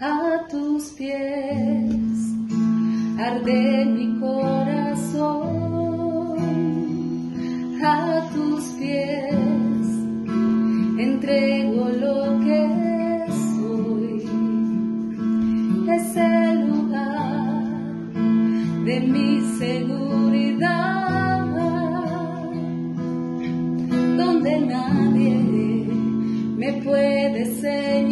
a tus pies, arde mi corazón a tus pies, entrego lo que soy, es el lugar de mi seguridad, donde nadie me puede señalar.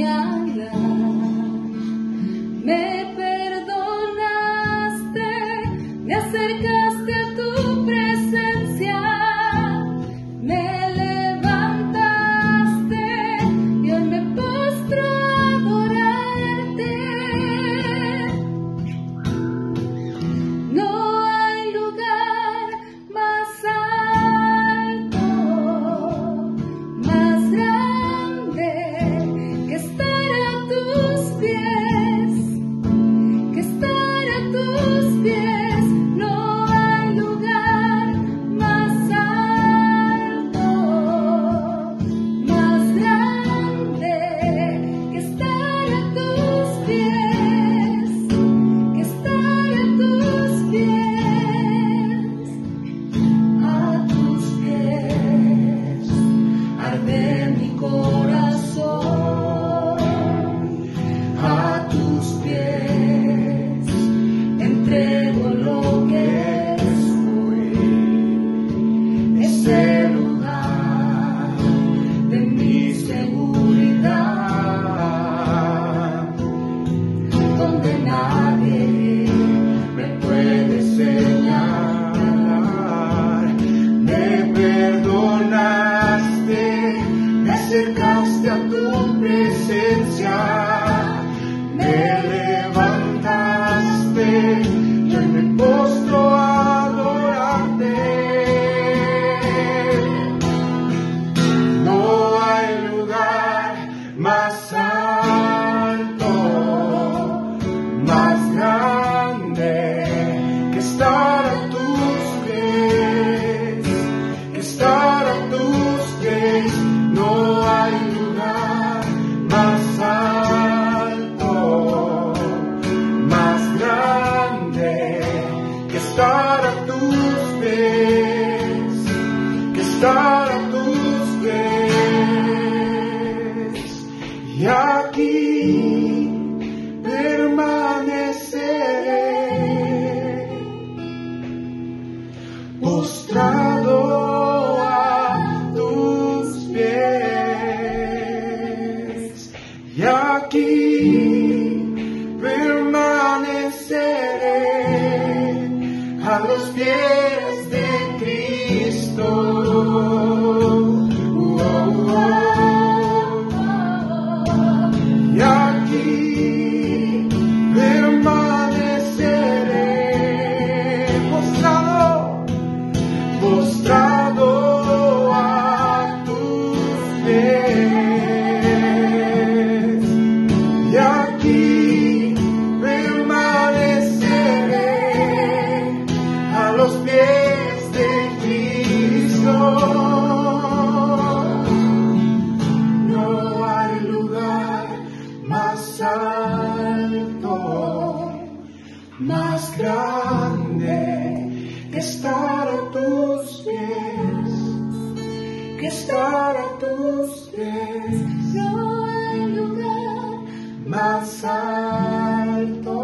Estar a tus pies. No hay lugar Más alto,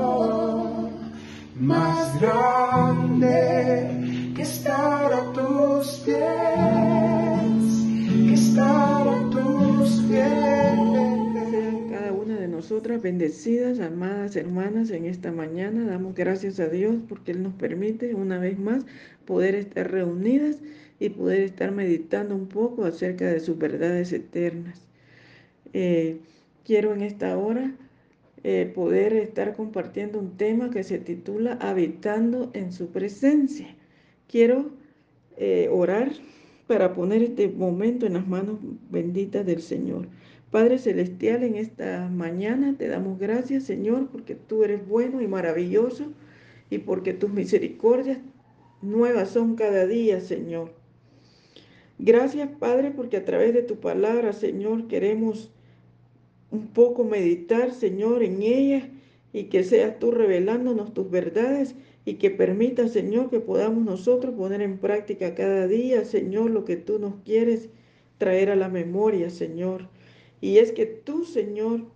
más grande que estar a tus pies, que estar a tus pies. Cada una de nosotras bendecidas, amadas hermanas, en esta mañana damos gracias a Dios porque Él nos permite una vez más poder estar reunidas y poder estar meditando un poco acerca de sus verdades eternas. Eh, quiero en esta hora eh, poder estar compartiendo un tema que se titula Habitando en su presencia. Quiero eh, orar para poner este momento en las manos benditas del Señor. Padre Celestial, en esta mañana te damos gracias, Señor, porque tú eres bueno y maravilloso y porque tus misericordias nuevas son cada día, Señor. Gracias, Padre, porque a través de tu palabra, Señor, queremos un poco meditar, Señor, en ella y que seas tú revelándonos tus verdades y que permita, Señor, que podamos nosotros poner en práctica cada día, Señor, lo que tú nos quieres traer a la memoria, Señor. Y es que tú, Señor,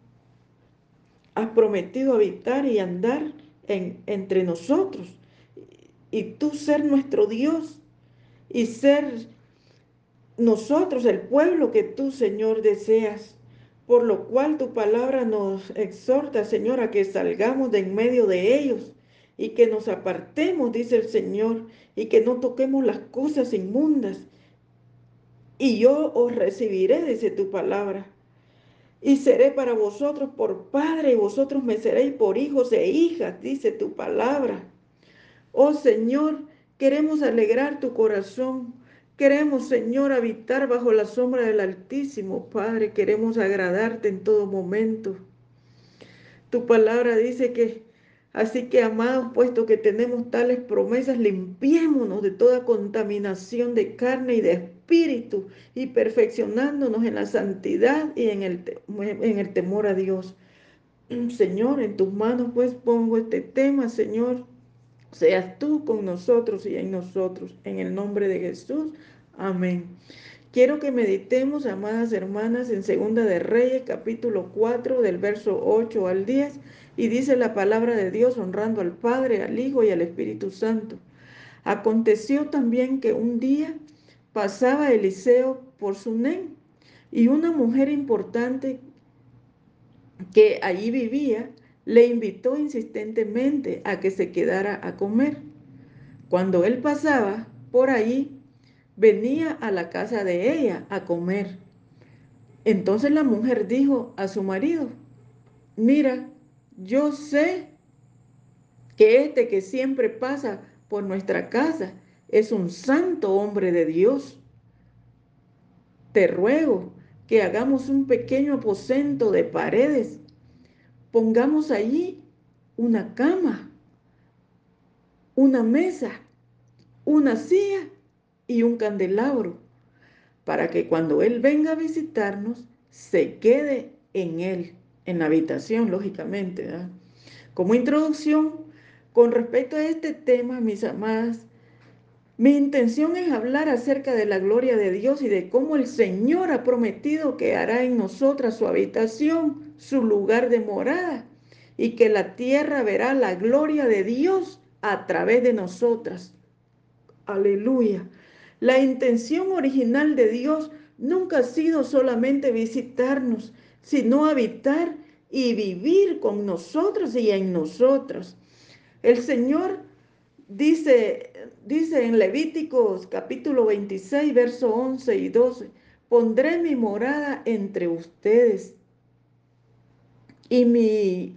has prometido habitar y andar en, entre nosotros. Y tú ser nuestro Dios y ser nosotros el pueblo que tú, Señor, deseas. Por lo cual tu palabra nos exhorta, Señor, a que salgamos de en medio de ellos y que nos apartemos, dice el Señor, y que no toquemos las cosas inmundas. Y yo os recibiré, dice tu palabra. Y seré para vosotros por padre y vosotros me seréis por hijos e hijas, dice tu palabra. Oh Señor, queremos alegrar tu corazón Queremos, Señor, habitar bajo la sombra del Altísimo, Padre. Queremos agradarte en todo momento. Tu palabra dice que, así que, amados, puesto que tenemos tales promesas, limpiémonos de toda contaminación de carne y de espíritu y perfeccionándonos en la santidad y en el, en el temor a Dios. Señor, en tus manos pues pongo este tema, Señor seas tú con nosotros y en nosotros. En el nombre de Jesús. Amén. Quiero que meditemos, amadas hermanas, en Segunda de Reyes, capítulo 4, del verso 8 al 10, y dice la palabra de Dios honrando al Padre, al Hijo y al Espíritu Santo. Aconteció también que un día pasaba Eliseo por Sunem y una mujer importante que allí vivía le invitó insistentemente a que se quedara a comer. Cuando él pasaba por ahí, venía a la casa de ella a comer. Entonces la mujer dijo a su marido, mira, yo sé que este que siempre pasa por nuestra casa es un santo hombre de Dios. Te ruego que hagamos un pequeño aposento de paredes pongamos allí una cama, una mesa, una silla y un candelabro, para que cuando Él venga a visitarnos, se quede en Él, en la habitación, lógicamente. Como introducción, con respecto a este tema, mis amadas, mi intención es hablar acerca de la gloria de Dios y de cómo el Señor ha prometido que hará en nosotras su habitación, su lugar de morada, y que la tierra verá la gloria de Dios a través de nosotras. Aleluya. La intención original de Dios nunca ha sido solamente visitarnos, sino habitar y vivir con nosotros y en nosotros. El Señor dice, dice en Levíticos capítulo 26, verso 11 y 12, pondré mi morada entre ustedes y mi,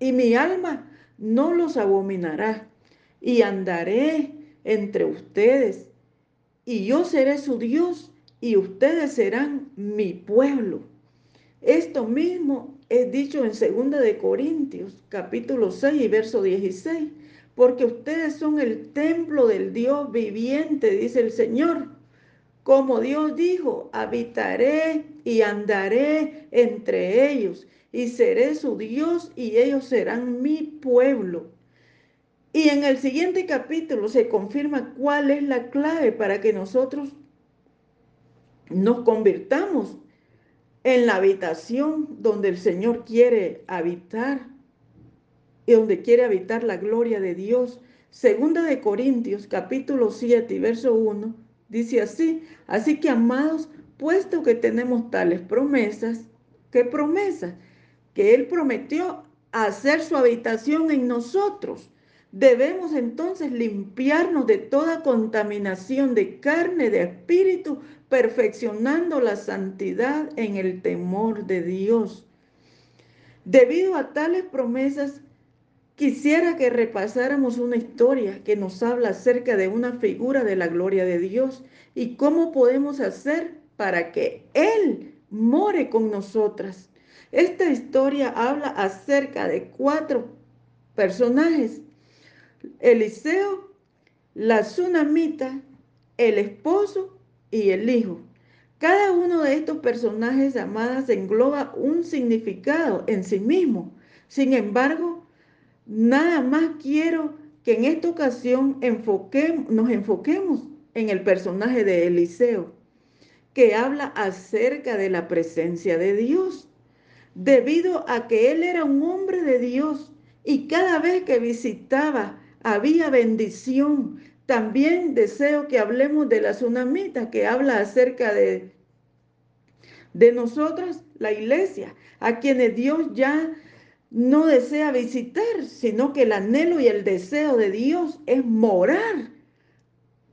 y mi alma no los abominará y andaré entre ustedes y yo seré su Dios y ustedes serán mi pueblo. Esto mismo es dicho en 2 de Corintios capítulo 6 y verso 16 porque ustedes son el templo del Dios viviente, dice el Señor. Como Dios dijo, habitaré y andaré entre ellos y seré su Dios y ellos serán mi pueblo. Y en el siguiente capítulo se confirma cuál es la clave para que nosotros nos convirtamos en la habitación donde el Señor quiere habitar y donde quiere habitar la gloria de Dios. Segunda de Corintios, capítulo 7 y verso 1, dice así, así que amados, puesto que tenemos tales promesas, ¿qué promesas? Que Él prometió hacer su habitación en nosotros. Debemos entonces limpiarnos de toda contaminación de carne, de espíritu, perfeccionando la santidad en el temor de Dios. Debido a tales promesas, Quisiera que repasáramos una historia que nos habla acerca de una figura de la gloria de Dios y cómo podemos hacer para que Él more con nosotras. Esta historia habla acerca de cuatro personajes. Eliseo, la tsunamita, el esposo y el hijo. Cada uno de estos personajes, amadas, engloba un significado en sí mismo. Sin embargo, nada más quiero que en esta ocasión nos enfoquemos en el personaje de Eliseo, que habla acerca de la presencia de Dios, debido a que él era un hombre de Dios y cada vez que visitaba había bendición, también deseo que hablemos de la tsunamita que habla acerca de, de nosotros, la iglesia, a quienes Dios ya no desea visitar, sino que el anhelo y el deseo de Dios es morar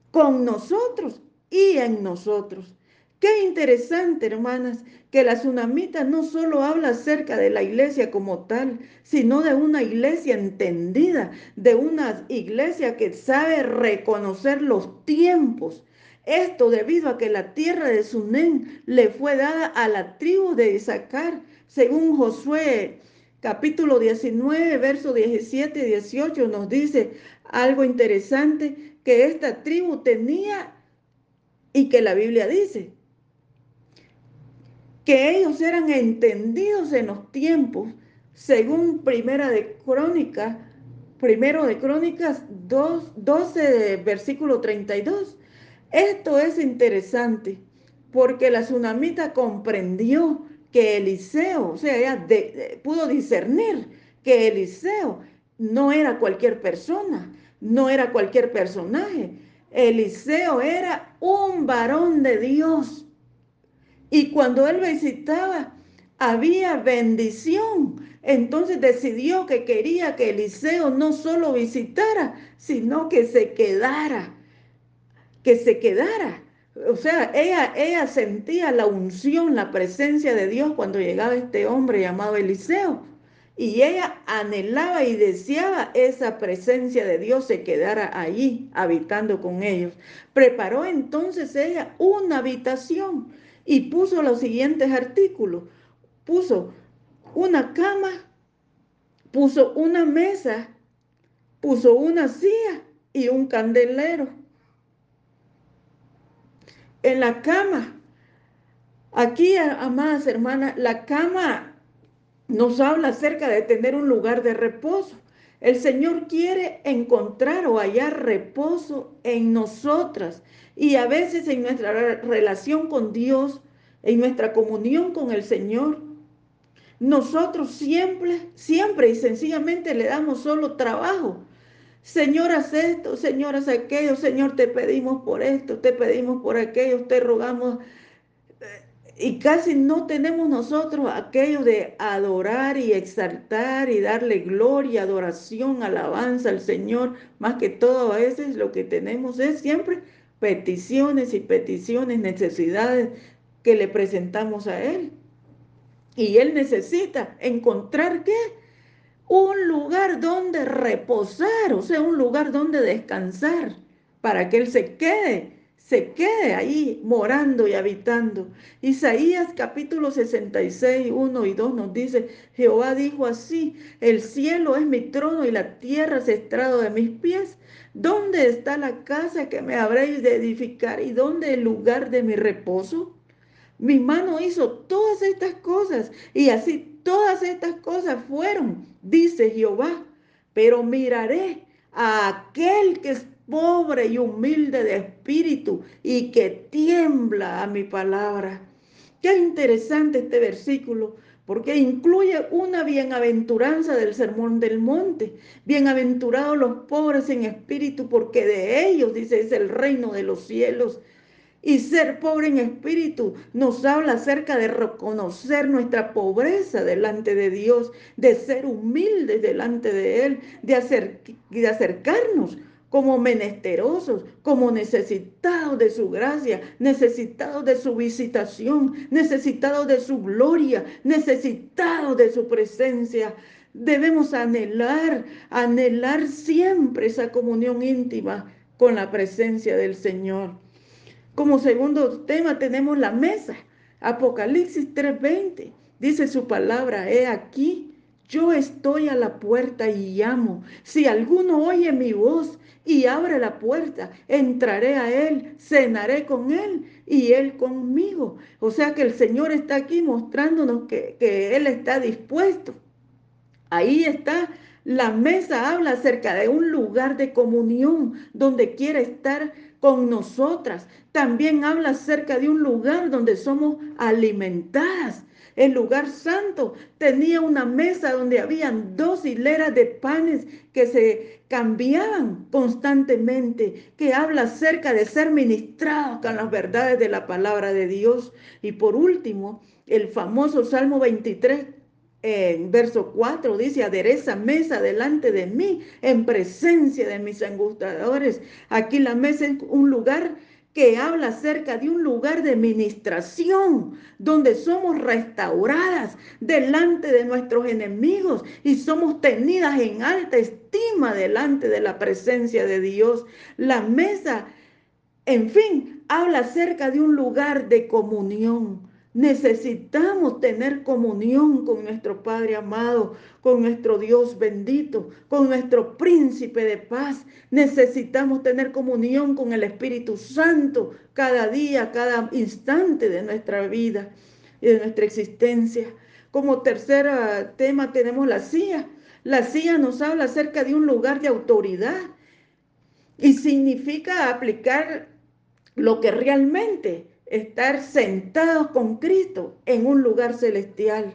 con nosotros y en nosotros. Qué interesante, hermanas, que la tsunamita no solo habla acerca de la iglesia como tal, sino de una iglesia entendida, de una iglesia que sabe reconocer los tiempos. Esto debido a que la tierra de Sunén le fue dada a la tribu de Isaacar, según Josué capítulo 19, verso 17 y 18 nos dice algo interesante que esta tribu tenía y que la Biblia dice que ellos eran entendidos en los tiempos, según Primera de Crónicas, primero de Crónicas 2, 12, versículo 32. Esto es interesante porque la tsunamita comprendió que Eliseo, o sea, ella pudo discernir que Eliseo no era cualquier persona, no era cualquier personaje. Eliseo era un varón de Dios y cuando él visitaba, había bendición. Entonces decidió que quería que Eliseo no solo visitara, sino que se quedara, que se quedara. O sea, ella, ella sentía la unción, la presencia de Dios cuando llegaba este hombre llamado Eliseo. Y ella anhelaba y deseaba esa presencia de Dios se quedara allí habitando con ellos. Preparó entonces ella una habitación y puso los siguientes artículos. Puso una cama, puso una mesa, puso una silla y un candelero. En la cama, aquí, amadas hermanas, la cama nos habla acerca de tener un lugar de reposo. El Señor quiere encontrar o hallar reposo en nosotras y a veces en nuestra relación con Dios, en nuestra comunión con el Señor, nosotros siempre, siempre y sencillamente le damos solo trabajo. Señor, haz esto, Señor, haz aquello, Señor, te pedimos por esto, te pedimos por aquello, te rogamos. Y casi no tenemos nosotros aquello de adorar y exaltar y darle gloria, adoración, alabanza al Señor. Más que todo a veces lo que tenemos es siempre peticiones y peticiones, necesidades que le presentamos a Él. Y Él necesita encontrar qué? Un lugar donde reposar, o sea, un lugar donde descansar, para que Él se quede, se quede ahí morando y habitando. Isaías capítulo 66, 1 y 2 nos dice, Jehová dijo así, el cielo es mi trono y la tierra es estrado de mis pies. ¿Dónde está la casa que me habréis de edificar y dónde el lugar de mi reposo? Mi mano hizo todas estas cosas y así todas estas cosas fueron, dice Jehová. Pero miraré a aquel que es pobre y humilde de espíritu y que tiembla a mi palabra. Qué interesante este versículo porque incluye una bienaventuranza del sermón del monte. Bienaventurados los pobres en espíritu, porque de ellos, dice, es el reino de los cielos. Y ser pobre en espíritu nos habla acerca de reconocer nuestra pobreza delante de Dios, de ser humildes delante de Él, de, de acercarnos como menesterosos, como necesitados de su gracia, necesitados de su visitación, necesitados de su gloria, necesitados de su presencia. Debemos anhelar, anhelar siempre esa comunión íntima con la presencia del Señor. Como segundo tema tenemos la mesa. Apocalipsis 3:20 dice su palabra, he aquí, yo estoy a la puerta y llamo. Si alguno oye mi voz y abre la puerta, entraré a él, cenaré con él y Él conmigo. O sea que el Señor está aquí mostrándonos que, que Él está dispuesto. Ahí está la mesa habla acerca de un lugar de comunión donde quiere estar con nosotras. También habla acerca de un lugar donde somos alimentadas. El lugar santo tenía una mesa donde habían dos hileras de panes que se cambiaban constantemente, que habla acerca de ser ministrados con las verdades de la palabra de Dios. Y por último, el famoso Salmo 23 en verso 4 dice, adereza mesa delante de mí en presencia de mis angustiadores. Aquí la mesa es un lugar que habla acerca de un lugar de ministración, donde somos restauradas delante de nuestros enemigos y somos tenidas en alta estima delante de la presencia de Dios. La mesa, en fin, habla acerca de un lugar de comunión Necesitamos tener comunión con nuestro Padre amado, con nuestro Dios bendito, con nuestro príncipe de paz. Necesitamos tener comunión con el Espíritu Santo cada día, cada instante de nuestra vida y de nuestra existencia. Como tercer tema tenemos la CIA. La CIA nos habla acerca de un lugar de autoridad y significa aplicar lo que realmente estar sentados con Cristo en un lugar celestial.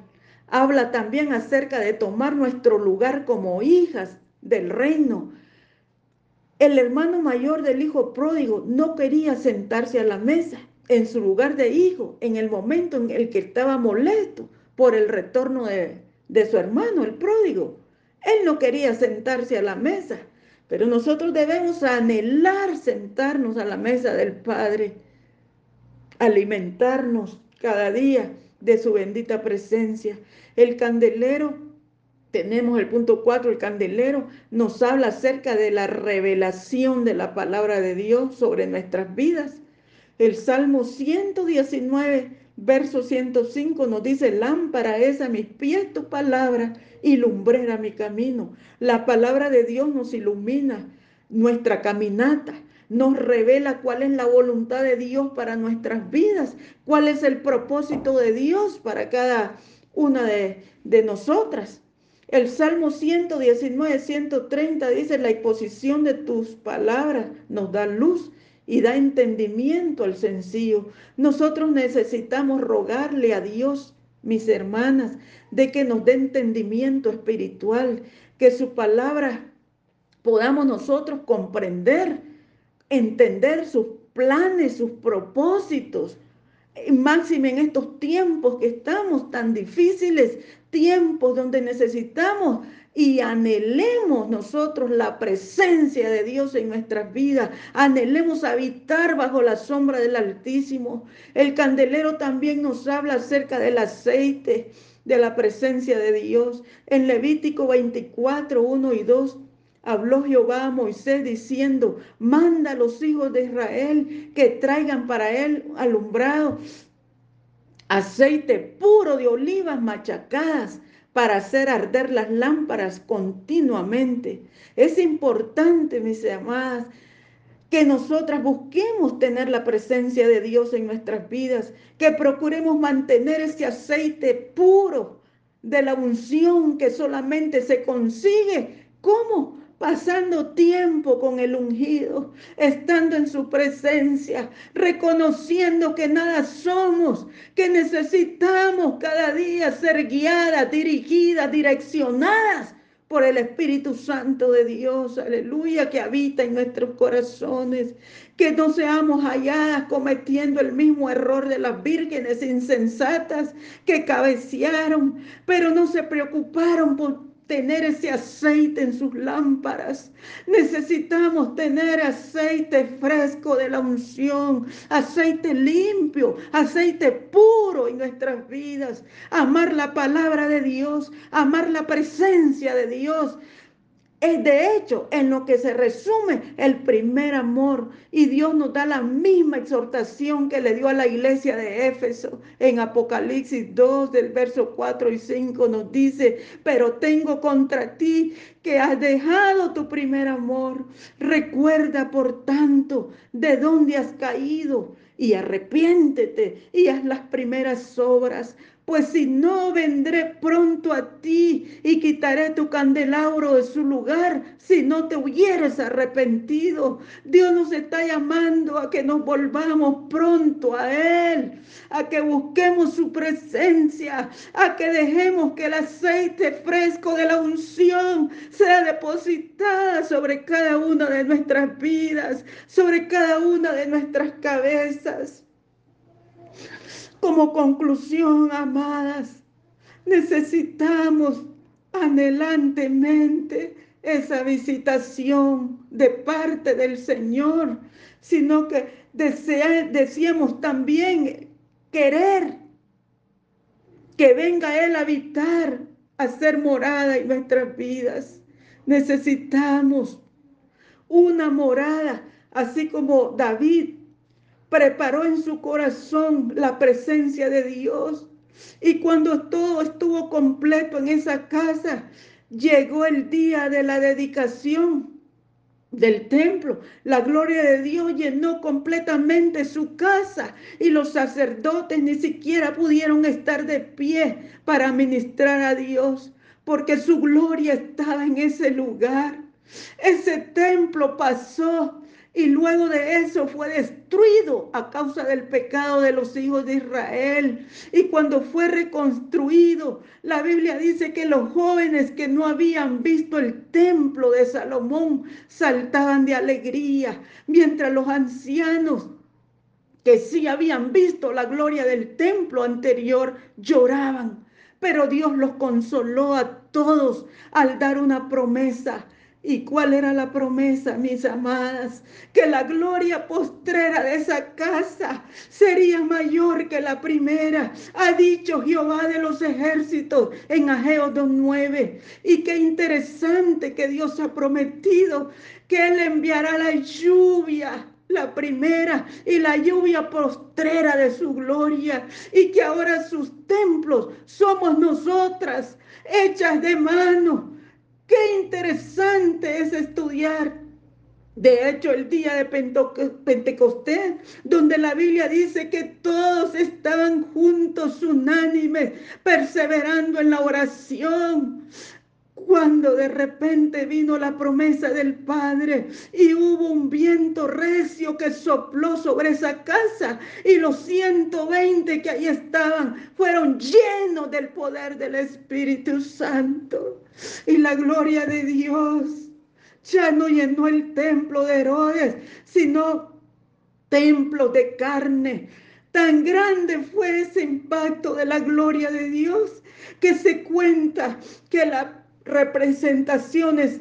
Habla también acerca de tomar nuestro lugar como hijas del reino. El hermano mayor del hijo pródigo no quería sentarse a la mesa en su lugar de hijo en el momento en el que estaba molesto por el retorno de, de su hermano, el pródigo. Él no quería sentarse a la mesa, pero nosotros debemos anhelar sentarnos a la mesa del Padre alimentarnos cada día de su bendita presencia. El candelero, tenemos el punto 4, el candelero nos habla acerca de la revelación de la palabra de Dios sobre nuestras vidas. El Salmo 119, verso 105 nos dice, lámpara es a mis pies tu palabra y lumbrera mi camino. La palabra de Dios nos ilumina nuestra caminata nos revela cuál es la voluntad de Dios para nuestras vidas, cuál es el propósito de Dios para cada una de, de nosotras. El Salmo 119, 130 dice, la exposición de tus palabras nos da luz y da entendimiento al sencillo. Nosotros necesitamos rogarle a Dios, mis hermanas, de que nos dé entendimiento espiritual, que su palabra podamos nosotros comprender entender sus planes, sus propósitos. Máxime en estos tiempos que estamos tan difíciles, tiempos donde necesitamos y anhelemos nosotros la presencia de Dios en nuestras vidas, anhelemos habitar bajo la sombra del Altísimo. El candelero también nos habla acerca del aceite, de la presencia de Dios. En Levítico 24, 1 y 2 Habló Jehová a Moisés diciendo, manda a los hijos de Israel que traigan para él alumbrado aceite puro de olivas machacadas para hacer arder las lámparas continuamente. Es importante, mis amadas, que nosotras busquemos tener la presencia de Dios en nuestras vidas, que procuremos mantener ese aceite puro de la unción que solamente se consigue. ¿Cómo? Pasando tiempo con el ungido, estando en su presencia, reconociendo que nada somos, que necesitamos cada día ser guiadas, dirigidas, direccionadas por el Espíritu Santo de Dios, aleluya, que habita en nuestros corazones, que no seamos halladas cometiendo el mismo error de las vírgenes insensatas que cabecearon, pero no se preocuparon por tener ese aceite en sus lámparas. Necesitamos tener aceite fresco de la unción, aceite limpio, aceite puro en nuestras vidas. Amar la palabra de Dios, amar la presencia de Dios. Es de hecho en lo que se resume el primer amor. Y Dios nos da la misma exhortación que le dio a la iglesia de Éfeso en Apocalipsis 2 del verso 4 y 5 nos dice, pero tengo contra ti que has dejado tu primer amor. Recuerda, por tanto, de dónde has caído y arrepiéntete y haz las primeras obras pues si no vendré pronto a ti y quitaré tu candelabro de su lugar, si no te hubieras arrepentido. Dios nos está llamando a que nos volvamos pronto a Él, a que busquemos su presencia, a que dejemos que el aceite fresco de la unción sea depositada sobre cada una de nuestras vidas, sobre cada una de nuestras cabezas. Como conclusión, amadas, necesitamos anhelantemente esa visitación de parte del Señor, sino que deseamos también querer que venga Él a habitar, a ser morada en nuestras vidas. Necesitamos una morada, así como David preparó en su corazón la presencia de Dios. Y cuando todo estuvo completo en esa casa, llegó el día de la dedicación del templo. La gloria de Dios llenó completamente su casa y los sacerdotes ni siquiera pudieron estar de pie para ministrar a Dios porque su gloria estaba en ese lugar. Ese templo pasó y luego de eso fue destruido a causa del pecado de los hijos de Israel. Y cuando fue reconstruido, la Biblia dice que los jóvenes que no habían visto el templo de Salomón saltaban de alegría, mientras los ancianos que sí habían visto la gloria del templo anterior lloraban. Pero Dios los consoló a todos al dar una promesa ¿Y cuál era la promesa, mis amadas? Que la gloria postrera de esa casa sería mayor que la primera. Ha dicho Jehová de los ejércitos en Ageo 2.9. Y qué interesante que Dios ha prometido que Él enviará la lluvia la primera y la lluvia postrera de su gloria, y que ahora sus templos somos nosotras, hechas de mano, Qué interesante es estudiar. De hecho, el día de Pentecostés, donde la Biblia dice que todos estaban juntos, unánimes, perseverando en la oración, cuando de repente vino la promesa del Padre y hubo un viento recio que sopló sobre esa casa y los 120 que ahí estaban fueron llenos del poder del Espíritu Santo y la gloria de Dios ya no llenó el templo de Herodes, sino templo de carne. Tan grande fue ese impacto de la gloria de Dios que se cuenta que la representaciones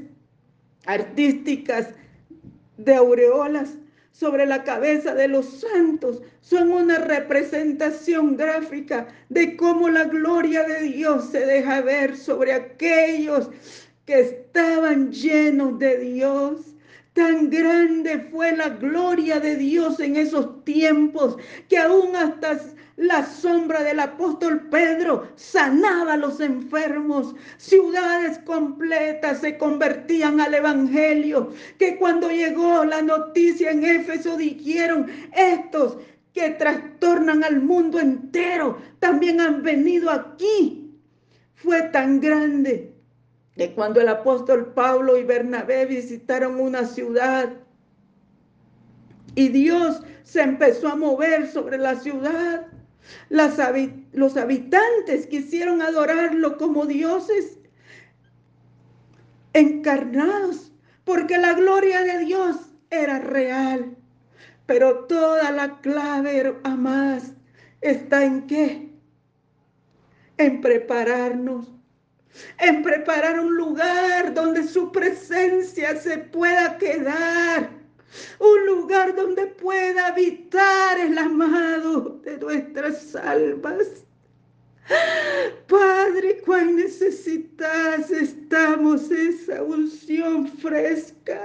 artísticas de aureolas sobre la cabeza de los santos son una representación gráfica de cómo la gloria de Dios se deja ver sobre aquellos que estaban llenos de Dios. Tan grande fue la gloria de Dios en esos tiempos que aún hasta la sombra del apóstol Pedro sanaba a los enfermos. Ciudades completas se convertían al evangelio. Que cuando llegó la noticia en Éfeso dijeron, estos que trastornan al mundo entero también han venido aquí. Fue tan grande que cuando el apóstol Pablo y Bernabé visitaron una ciudad y Dios se empezó a mover sobre la ciudad, los habitantes quisieron adorarlo como dioses encarnados, porque la gloria de Dios era real. Pero toda la clave, amadas, está en qué? En prepararnos, en preparar un lugar donde su presencia se pueda quedar un lugar donde pueda habitar el amado de nuestras almas. Padre, cuán necesitas necesitamos esa unción fresca,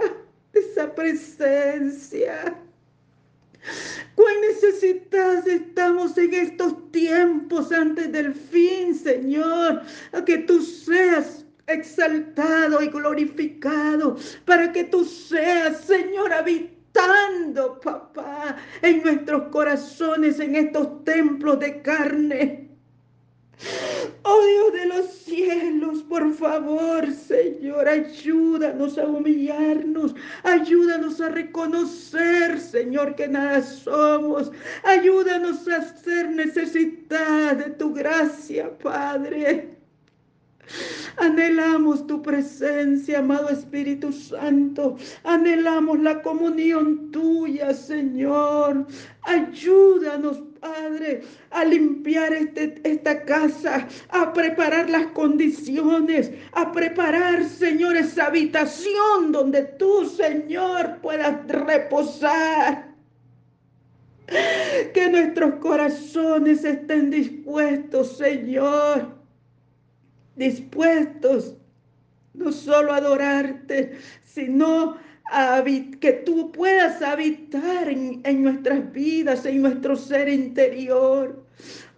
esa presencia. Cuán necesitados estamos en estos tiempos antes del fin, Señor, a que tú seas exaltado y glorificado, para que tú seas, Señor, habitando, papá, en nuestros corazones, en estos templos de carne. Oh Dios de los cielos, por favor, Señor, ayúdanos a humillarnos, ayúdanos a reconocer, Señor, que nada somos, ayúdanos a ser necesidad de tu gracia, Padre. Anhelamos tu presencia, amado Espíritu Santo. Anhelamos la comunión tuya, Señor. Ayúdanos, Padre, a limpiar este, esta casa, a preparar las condiciones, a preparar, Señor, esa habitación donde tú, Señor, puedas reposar. Que nuestros corazones estén dispuestos, Señor dispuestos no solo a adorarte, sino a que tú puedas habitar en, en nuestras vidas, en nuestro ser interior.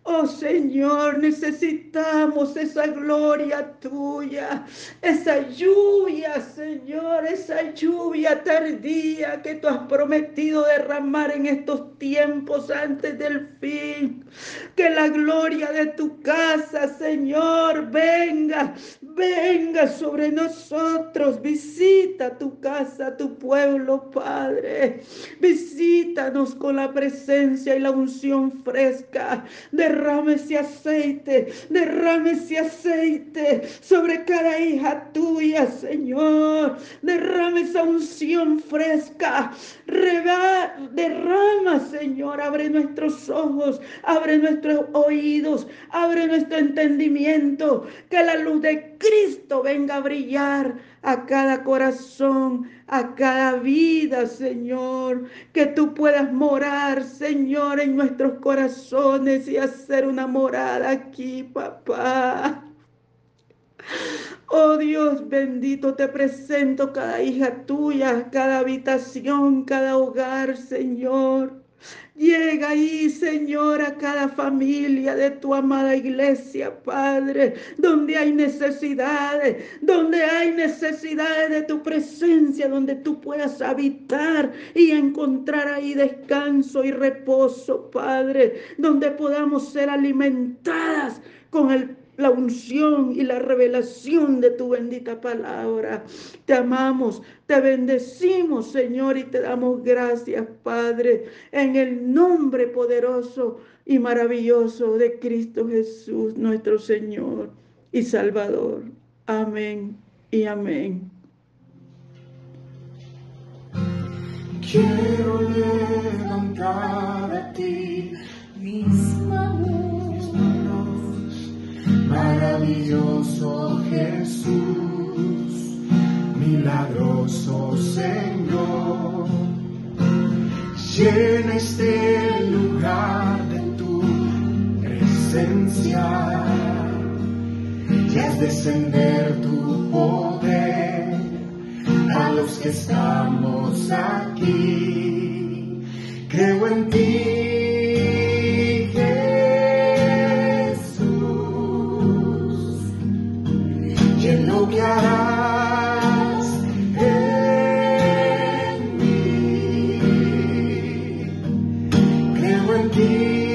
Oh Señor, necesitamos esa gloria tuya, esa lluvia, Señor, esa lluvia tardía que tú has prometido derramar en estos tiempos antes del fin. Que la gloria de tu casa, Señor, venga, venga sobre nosotros. Visita tu casa, tu pueblo, Padre. Visítanos con la presencia y la unción fresca de derrame ese aceite, derrame ese aceite sobre cada hija tuya, Señor. Derrame esa unción fresca. derrama, Señor. Abre nuestros ojos, abre nuestros oídos, abre nuestro entendimiento. Que la luz de Cristo venga a brillar a cada corazón, a cada vida, Señor. Que tú puedas morar, Señor, en nuestros corazones y hacer una morada aquí, papá. Oh Dios bendito, te presento cada hija tuya, cada habitación, cada hogar, Señor. Llega ahí, Señor, a cada familia de tu amada iglesia, Padre, donde hay necesidades, donde hay necesidades de tu presencia, donde tú puedas habitar y encontrar ahí descanso y reposo, Padre, donde podamos ser alimentadas con el la unción y la revelación de tu bendita palabra. Te amamos, te bendecimos, Señor, y te damos gracias, Padre, en el nombre poderoso y maravilloso de Cristo Jesús, nuestro Señor y Salvador. Amén y amén. Quiero levantar a ti mis manos maravilloso Jesús, milagroso Señor. Llena este lugar de tu presencia y haz descender tu poder a los que estamos aquí. Creo en ti. Toda